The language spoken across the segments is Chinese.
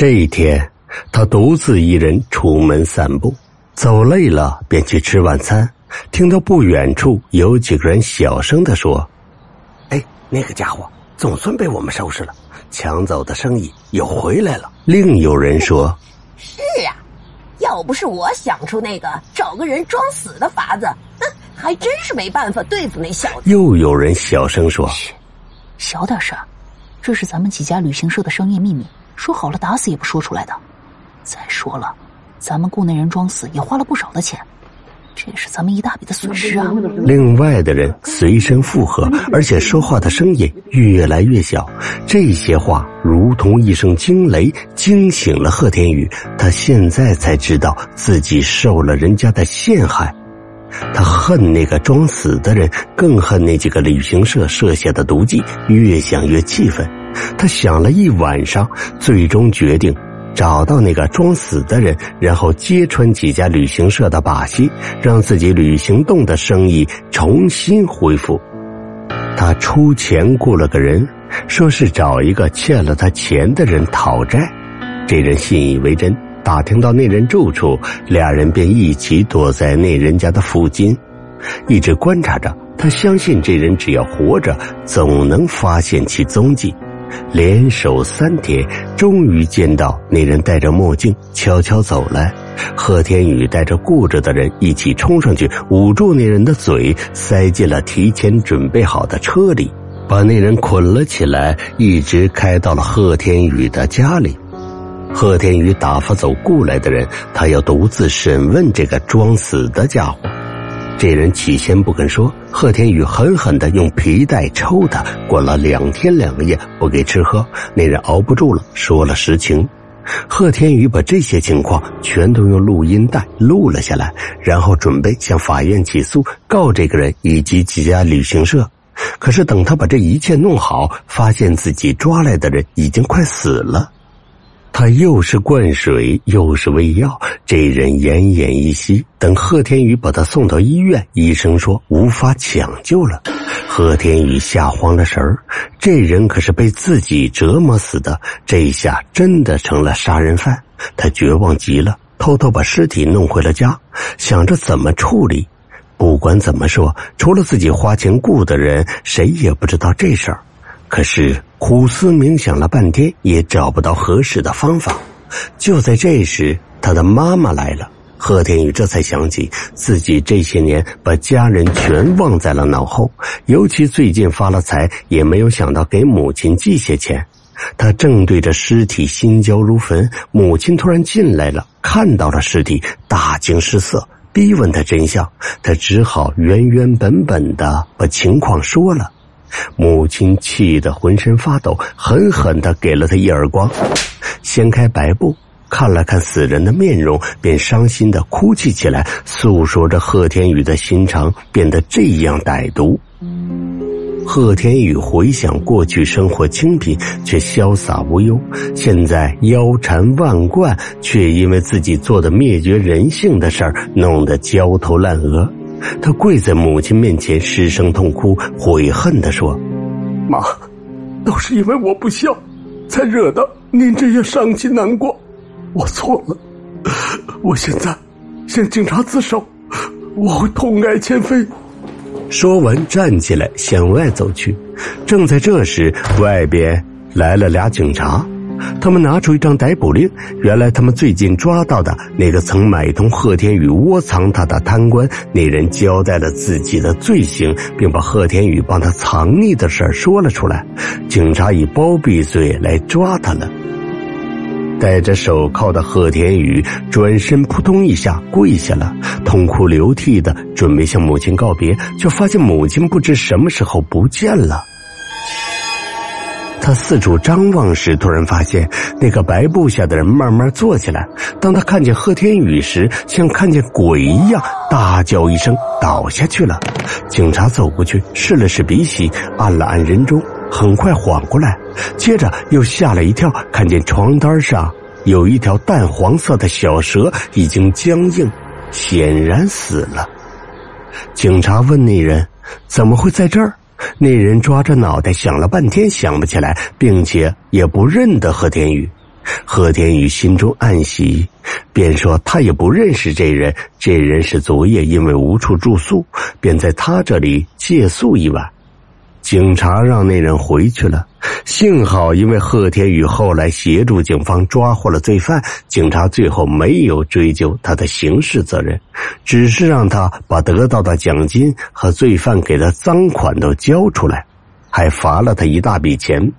这一天，他独自一人出门散步，走累了便去吃晚餐。听到不远处有几个人小声的说：“哎，那个家伙总算被我们收拾了，抢走的生意又回来了。”另有人说：“是啊，要不是我想出那个找个人装死的法子，哼，还真是没办法对付那小子。”又有人小声说：“嘘，小点声，这是咱们几家旅行社的商业秘密。”说好了，打死也不说出来的。再说了，咱们雇那人装死也花了不少的钱，这也是咱们一大笔的损失啊。另外的人随声附和，而且说话的声音越来越小。这些话如同一声惊雷，惊醒了贺天宇。他现在才知道自己受了人家的陷害。他恨那个装死的人，更恨那几个旅行社设下的毒计。越想越气愤。他想了一晚上，最终决定找到那个装死的人，然后揭穿几家旅行社的把戏，让自己旅行动的生意重新恢复。他出钱雇了个人，说是找一个欠了他钱的人讨债。这人信以为真，打听到那人住处，俩人便一起躲在那人家的附近，一直观察着。他相信这人只要活着，总能发现其踪迹。连守三天，终于见到那人戴着墨镜悄悄走来。贺天宇带着顾着的人一起冲上去，捂住那人的嘴，塞进了提前准备好的车里，把那人捆了起来，一直开到了贺天宇的家里。贺天宇打发走雇来的人，他要独自审问这个装死的家伙。这人起先不肯说，贺天宇狠狠的用皮带抽他，滚了两天两夜不给吃喝。那人熬不住了，说了实情。贺天宇把这些情况全都用录音带录了下来，然后准备向法院起诉，告这个人以及几家旅行社。可是等他把这一切弄好，发现自己抓来的人已经快死了。他又是灌水又是喂药，这人奄奄一息。等贺天宇把他送到医院，医生说无法抢救了。贺天宇吓慌了神儿，这人可是被自己折磨死的，这下真的成了杀人犯。他绝望极了，偷偷把尸体弄回了家，想着怎么处理。不管怎么说，除了自己花钱雇的人，谁也不知道这事儿。可是苦思冥想了半天，也找不到合适的方法。就在这时，他的妈妈来了。贺天宇这才想起自己这些年把家人全忘在了脑后，尤其最近发了财，也没有想到给母亲寄些钱。他正对着尸体心焦如焚，母亲突然进来了，看到了尸体，大惊失色，逼问他真相。他只好原原本本的把情况说了。母亲气得浑身发抖，狠狠的给了他一耳光，掀开白布看了看死人的面容，便伤心的哭泣起来，诉说着贺天宇的心肠变得这样歹毒。贺天宇回想过去生活清贫却潇洒无忧，现在腰缠万贯，却因为自己做的灭绝人性的事儿，弄得焦头烂额。他跪在母亲面前失声痛哭，悔恨的说：“妈，都是因为我不孝，才惹得您这样伤心难过。我错了，我现在向警察自首，我会痛改前非。”说完，站起来向外走去。正在这时，外边来了俩警察。他们拿出一张逮捕令，原来他们最近抓到的那个曾买通贺天宇窝藏他的贪官，那人交代了自己的罪行，并把贺天宇帮他藏匿的事说了出来。警察以包庇罪来抓他了。戴着手铐的贺天宇转身扑通一下跪下了，痛哭流涕的准备向母亲告别，却发现母亲不知什么时候不见了。他四处张望时，突然发现那个白布下的人慢慢坐起来。当他看见贺天宇时，像看见鬼一样，大叫一声倒下去了。警察走过去试了试鼻息，按了按人中，很快缓过来。接着又吓了一跳，看见床单上有一条淡黄色的小蛇，已经僵硬，显然死了。警察问那人：“怎么会在这儿？”那人抓着脑袋想了半天，想不起来，并且也不认得贺天宇。贺天宇心中暗喜，便说他也不认识这人，这人是昨夜因为无处住宿，便在他这里借宿一晚。警察让那人回去了，幸好因为贺天宇后来协助警方抓获了罪犯，警察最后没有追究他的刑事责任，只是让他把得到的奖金和罪犯给的赃款都交出来，还罚了他一大笔钱。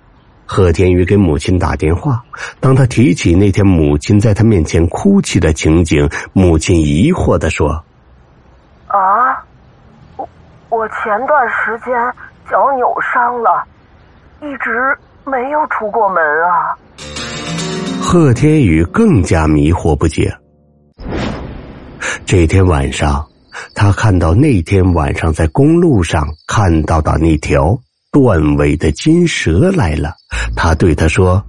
贺天宇给母亲打电话，当他提起那天母亲在他面前哭泣的情景，母亲疑惑的说：“啊，我我前段时间。”脚扭伤了，一直没有出过门啊！贺天宇更加迷惑不解。这天晚上，他看到那天晚上在公路上看到的那条断尾的金蛇来了。他对他说：“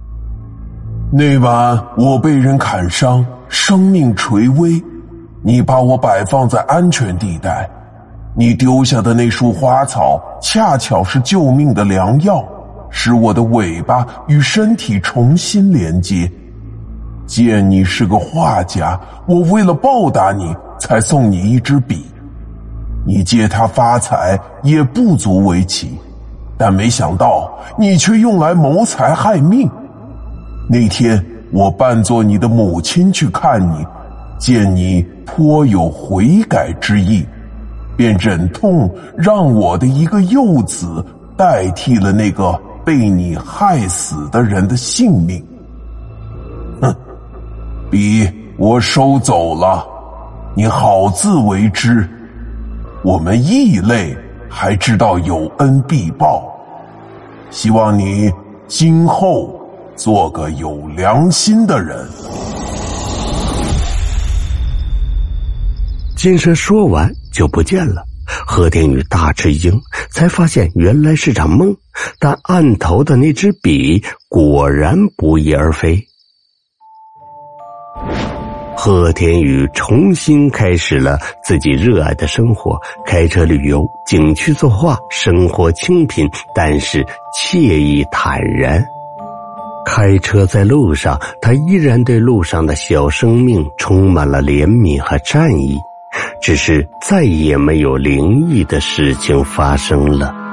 那晚我被人砍伤，生命垂危，你把我摆放在安全地带。”你丢下的那束花草，恰巧是救命的良药，使我的尾巴与身体重新连接。见你是个画家，我为了报答你，才送你一支笔。你借它发财也不足为奇，但没想到你却用来谋财害命。那天我扮作你的母亲去看你，见你颇有悔改之意。便忍痛让我的一个幼子代替了那个被你害死的人的性命。哼，笔我收走了，你好自为之。我们异类还知道有恩必报，希望你今后做个有良心的人。金蛇说完就不见了，何天宇大吃一惊，才发现原来是场梦。但案头的那支笔果然不翼而飞。贺天宇重新开始了自己热爱的生活，开车旅游，景区作画，生活清贫，但是惬意坦然。开车在路上，他依然对路上的小生命充满了怜悯和善意。只是再也没有灵异的事情发生了。